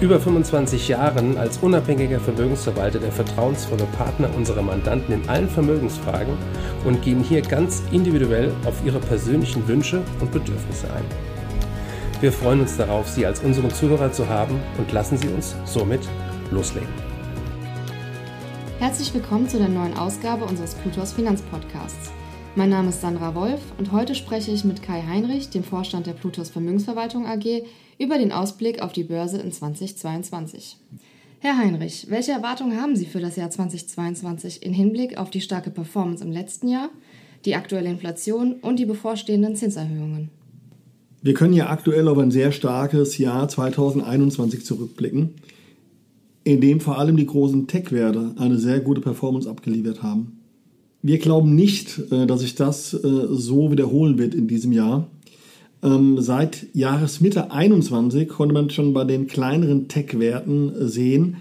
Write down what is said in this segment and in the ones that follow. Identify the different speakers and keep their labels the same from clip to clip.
Speaker 1: über 25 Jahren als unabhängiger Vermögensverwalter der vertrauensvolle Partner unserer Mandanten in allen Vermögensfragen und gehen hier ganz individuell auf ihre persönlichen Wünsche und Bedürfnisse ein. Wir freuen uns darauf, Sie als unseren Zuhörer zu haben und lassen Sie uns somit loslegen.
Speaker 2: Herzlich willkommen zu der neuen Ausgabe unseres Plutos Finanzpodcasts. Mein Name ist Sandra Wolf und heute spreche ich mit Kai Heinrich, dem Vorstand der Plutos Vermögensverwaltung AG, über den Ausblick auf die Börse in 2022. Herr Heinrich, welche Erwartungen haben Sie für das Jahr 2022 in Hinblick auf die starke Performance im letzten Jahr, die aktuelle Inflation und die bevorstehenden Zinserhöhungen?
Speaker 3: Wir können ja aktuell auf ein sehr starkes Jahr 2021 zurückblicken, in dem vor allem die großen Tech-Werte eine sehr gute Performance abgeliefert haben. Wir glauben nicht, äh, dass sich das äh, so wiederholen wird in diesem Jahr. Ähm, seit Jahresmitte 21 konnte man schon bei den kleineren Tech-Werten sehen,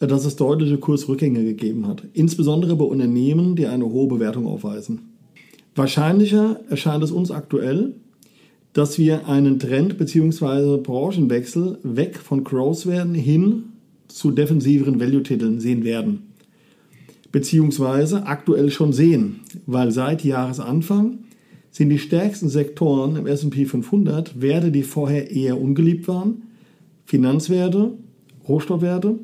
Speaker 3: äh, dass es deutliche Kursrückgänge gegeben hat. Insbesondere bei Unternehmen, die eine hohe Bewertung aufweisen. Wahrscheinlicher erscheint es uns aktuell, dass wir einen Trend bzw. Branchenwechsel weg von Growth-Werten hin zu defensiveren Value-Titeln sehen werden beziehungsweise aktuell schon sehen, weil seit Jahresanfang sind die stärksten Sektoren im S&P 500 Werte, die vorher eher ungeliebt waren, Finanzwerte, Rohstoffwerte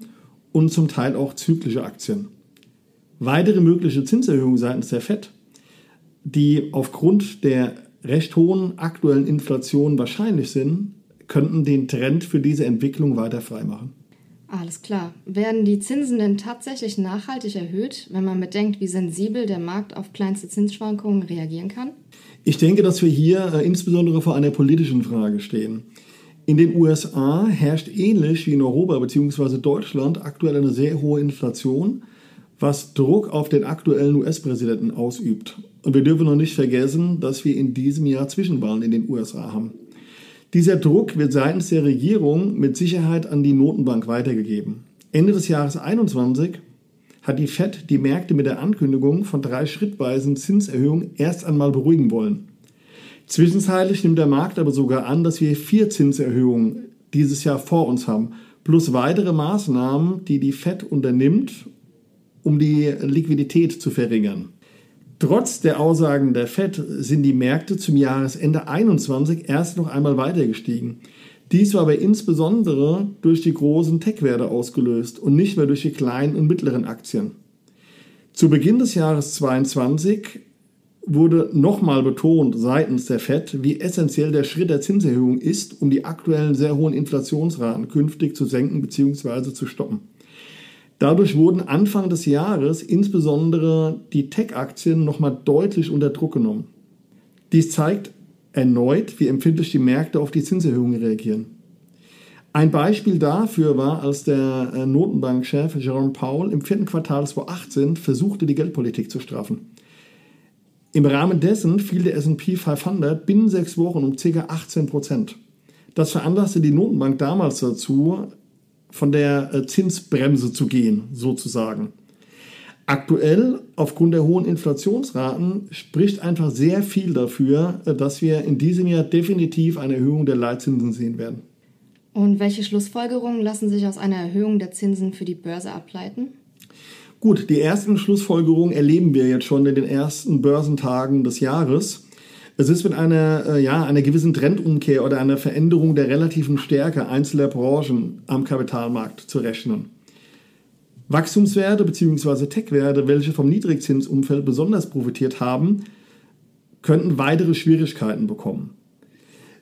Speaker 3: und zum Teil auch zyklische Aktien. Weitere mögliche Zinserhöhungen seitens der FED, die aufgrund der recht hohen aktuellen Inflation wahrscheinlich sind, könnten den Trend für diese Entwicklung weiter freimachen.
Speaker 2: Alles klar. Werden die Zinsen denn tatsächlich nachhaltig erhöht, wenn man bedenkt, wie sensibel der Markt auf kleinste Zinsschwankungen reagieren kann?
Speaker 3: Ich denke, dass wir hier äh, insbesondere vor einer politischen Frage stehen. In den USA herrscht ähnlich wie in Europa bzw. Deutschland aktuell eine sehr hohe Inflation, was Druck auf den aktuellen US-Präsidenten ausübt. Und wir dürfen noch nicht vergessen, dass wir in diesem Jahr Zwischenwahlen in den USA haben. Dieser Druck wird seitens der Regierung mit Sicherheit an die Notenbank weitergegeben. Ende des Jahres 2021 hat die Fed die Märkte mit der Ankündigung von drei schrittweisen Zinserhöhungen erst einmal beruhigen wollen. Zwischenzeitlich nimmt der Markt aber sogar an, dass wir vier Zinserhöhungen dieses Jahr vor uns haben, plus weitere Maßnahmen, die die Fed unternimmt, um die Liquidität zu verringern. Trotz der Aussagen der Fed sind die Märkte zum Jahresende 21 erst noch einmal weiter gestiegen. Dies war aber insbesondere durch die großen Tech-Werte ausgelöst und nicht mehr durch die kleinen und mittleren Aktien. Zu Beginn des Jahres 22 wurde nochmal betont seitens der Fed, wie essentiell der Schritt der Zinserhöhung ist, um die aktuellen sehr hohen Inflationsraten künftig zu senken bzw. zu stoppen. Dadurch wurden Anfang des Jahres insbesondere die Tech-Aktien nochmal deutlich unter Druck genommen. Dies zeigt erneut, wie empfindlich die Märkte auf die Zinserhöhungen reagieren. Ein Beispiel dafür war, als der äh, Notenbankchef Jerome Powell im vierten Quartal 2018 versuchte, die Geldpolitik zu straffen. Im Rahmen dessen fiel der S&P 500 binnen sechs Wochen um ca. 18 Prozent. Das veranlasste die Notenbank damals dazu, von der äh, Zinsbremse zu gehen, sozusagen. Aktuell, aufgrund der hohen Inflationsraten, spricht einfach sehr viel dafür, äh, dass wir in diesem Jahr definitiv eine Erhöhung der Leitzinsen sehen werden.
Speaker 2: Und welche Schlussfolgerungen lassen sich aus einer Erhöhung der Zinsen für die Börse ableiten?
Speaker 3: Gut, die ersten Schlussfolgerungen erleben wir jetzt schon in den ersten Börsentagen des Jahres. Es ist mit einer, äh, ja, einer gewissen Trendumkehr oder einer Veränderung der relativen Stärke einzelner Branchen am Kapitalmarkt zu rechnen. Wachstumswerte bzw. Tech-Werte, welche vom Niedrigzinsumfeld besonders profitiert haben, könnten weitere Schwierigkeiten bekommen.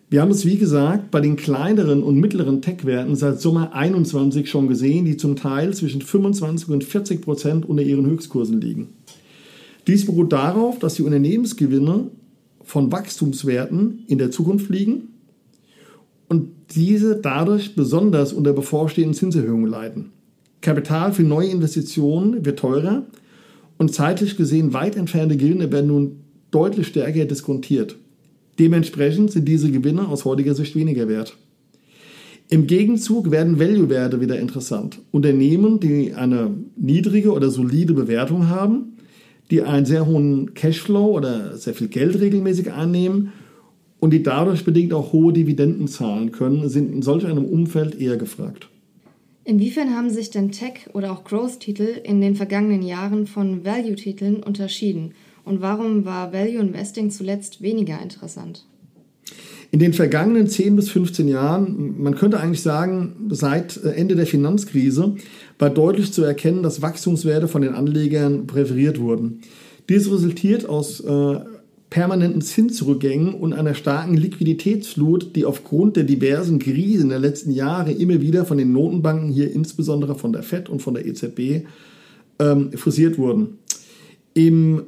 Speaker 3: Wir haben es, wie gesagt, bei den kleineren und mittleren Tech-Werten seit Sommer 21 schon gesehen, die zum Teil zwischen 25 und 40 Prozent unter ihren Höchstkursen liegen. Dies beruht darauf, dass die Unternehmensgewinne von Wachstumswerten in der Zukunft liegen und diese dadurch besonders unter bevorstehenden Zinserhöhungen leiden. Kapital für neue Investitionen wird teurer und zeitlich gesehen weit entfernte Gewinne werden nun deutlich stärker diskontiert. Dementsprechend sind diese Gewinne aus heutiger Sicht weniger wert. Im Gegenzug werden Value-Werte wieder interessant. Unternehmen, die eine niedrige oder solide Bewertung haben, die einen sehr hohen Cashflow oder sehr viel Geld regelmäßig einnehmen und die dadurch bedingt auch hohe Dividenden zahlen können, sind in solch einem Umfeld eher gefragt.
Speaker 2: Inwiefern haben sich denn Tech- oder auch Growth-Titel in den vergangenen Jahren von Value-Titeln unterschieden? Und warum war Value Investing zuletzt weniger interessant?
Speaker 3: In den vergangenen 10 bis 15 Jahren, man könnte eigentlich sagen, seit äh, Ende der Finanzkrise, war deutlich zu erkennen, dass Wachstumswerte von den Anlegern präferiert wurden. Dies resultiert aus äh, permanenten Zinsrückgängen und einer starken Liquiditätsflut, die aufgrund der diversen Krisen der letzten Jahre immer wieder von den Notenbanken, hier insbesondere von der FED und von der EZB, ähm, forciert wurden. Im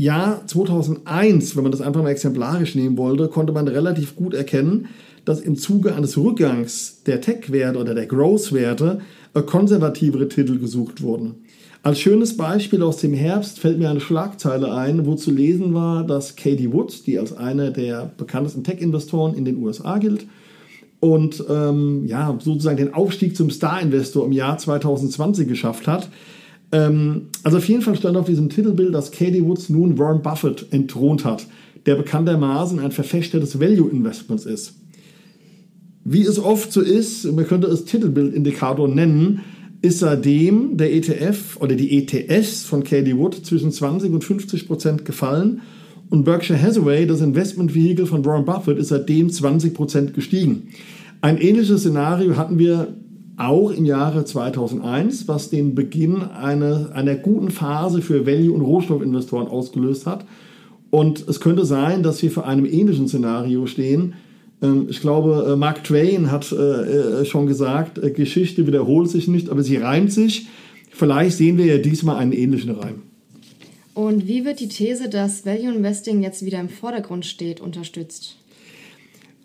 Speaker 3: Jahr 2001, wenn man das einfach mal exemplarisch nehmen wollte, konnte man relativ gut erkennen, dass im Zuge eines Rückgangs der Tech-Werte oder der Growth-Werte äh, konservativere Titel gesucht wurden. Als schönes Beispiel aus dem Herbst fällt mir eine Schlagzeile ein, wo zu lesen war, dass Katie Woods, die als eine der bekanntesten Tech-Investoren in den USA gilt, und ähm, ja, sozusagen den Aufstieg zum Star-Investor im Jahr 2020 geschafft hat, ähm, also auf jeden Fall stand auf diesem Titelbild, dass Katie Woods nun Warren Buffett entthront hat, der bekanntermaßen ein Verfechter des Value Investments ist. Wie es oft so ist, man könnte es Titelbildindikator nennen, ist seitdem der ETF oder die ETS von Katie Wood zwischen 20 und 50 Prozent gefallen und Berkshire Hathaway, das Investmentvehikel von Warren Buffett, ist seitdem 20 Prozent gestiegen. Ein ähnliches Szenario hatten wir auch im Jahre 2001, was den Beginn einer, einer guten Phase für Value- und Rohstoffinvestoren ausgelöst hat. Und es könnte sein, dass wir vor einem ähnlichen Szenario stehen. Ähm, ich glaube, äh, Mark Twain hat äh, äh, schon gesagt, Geschichte wiederholt sich nicht, aber sie reimt sich. Vielleicht sehen wir ja diesmal einen ähnlichen Reim.
Speaker 2: Und wie wird die These, dass Value Investing jetzt wieder im Vordergrund steht, unterstützt?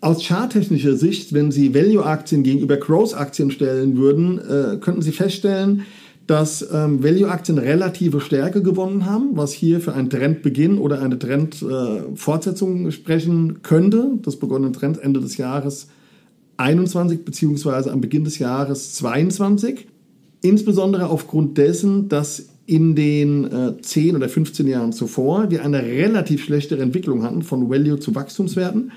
Speaker 3: Aus charttechnischer Sicht, wenn Sie Value-Aktien gegenüber Growth-Aktien stellen würden, äh, könnten Sie feststellen, dass ähm, Value-Aktien relative Stärke gewonnen haben, was hier für einen Trendbeginn oder eine Trendfortsetzung äh, sprechen könnte. Das begonnene Trend Ende des Jahres 21 beziehungsweise am Beginn des Jahres 22. Insbesondere aufgrund dessen, dass in den äh, 10 oder 15 Jahren zuvor wir eine relativ schlechtere Entwicklung hatten von Value zu Wachstumswerten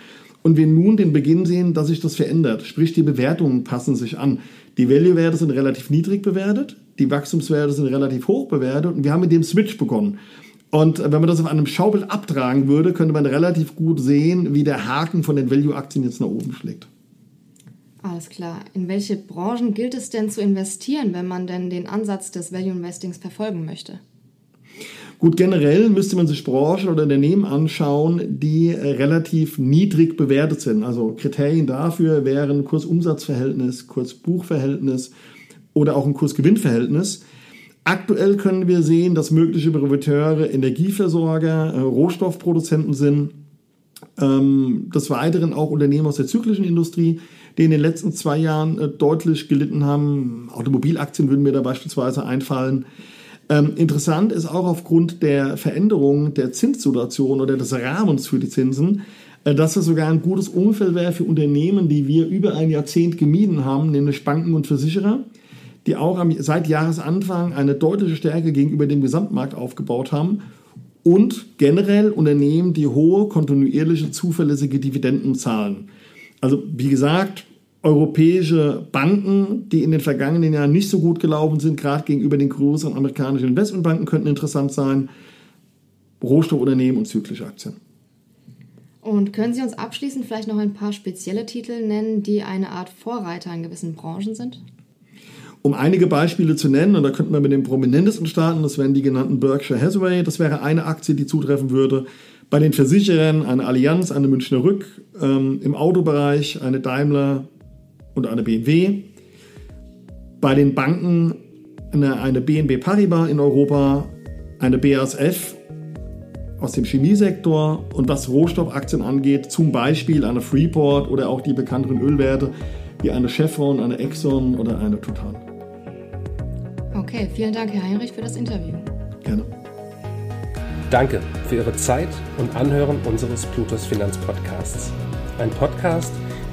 Speaker 3: und wir nun den Beginn sehen, dass sich das verändert. Sprich, die Bewertungen passen sich an. Die Value-Werte sind relativ niedrig bewertet, die Wachstumswerte sind relativ hoch bewertet und wir haben mit dem Switch begonnen. Und wenn man das auf einem Schaubild abtragen würde, könnte man relativ gut sehen, wie der Haken von den Value-Aktien jetzt nach oben schlägt.
Speaker 2: Alles klar. In welche Branchen gilt es denn zu investieren, wenn man denn den Ansatz des Value Investings verfolgen möchte?
Speaker 3: Gut, generell müsste man sich Branchen oder Unternehmen anschauen, die relativ niedrig bewertet sind. Also Kriterien dafür wären Kursumsatzverhältnis, Kursbuchverhältnis oder auch ein Kursgewinnverhältnis. Aktuell können wir sehen, dass mögliche Profiteure Energieversorger, äh, Rohstoffproduzenten sind. Ähm, des Weiteren auch Unternehmen aus der zyklischen Industrie, die in den letzten zwei Jahren äh, deutlich gelitten haben. Automobilaktien würden mir da beispielsweise einfallen. Ähm, interessant ist auch aufgrund der Veränderung der Zinssituation oder des Rahmens für die Zinsen, äh, dass das sogar ein gutes Umfeld wäre für Unternehmen, die wir über ein Jahrzehnt gemieden haben, nämlich Banken und Versicherer, die auch am, seit Jahresanfang eine deutliche Stärke gegenüber dem Gesamtmarkt aufgebaut haben und generell Unternehmen, die hohe, kontinuierliche, zuverlässige Dividenden zahlen. Also wie gesagt, europäische Banken, die in den vergangenen Jahren nicht so gut gelaufen sind, gerade gegenüber den größeren amerikanischen Investmentbanken, könnten interessant sein. Rohstoffunternehmen und zyklische Aktien.
Speaker 2: Und können Sie uns abschließend vielleicht noch ein paar spezielle Titel nennen, die eine Art Vorreiter in gewissen Branchen sind?
Speaker 3: Um einige Beispiele zu nennen, und da könnten wir mit dem prominentesten starten, das wären die genannten Berkshire Hathaway, das wäre eine Aktie, die zutreffen würde. Bei den Versicherern eine Allianz, eine Münchner Rück, ähm, im Autobereich eine Daimler, und eine BMW. Bei den Banken eine, eine BNB Paribas in Europa, eine BASF aus dem Chemiesektor und was Rohstoffaktien angeht, zum Beispiel eine Freeport oder auch die bekannteren Ölwerte wie eine Chevron, eine Exxon oder eine Total.
Speaker 2: Okay, vielen Dank, Herr Heinrich, für das Interview.
Speaker 3: Gerne.
Speaker 1: Danke für Ihre Zeit und Anhören unseres Plutos Finanzpodcasts. Ein Podcast,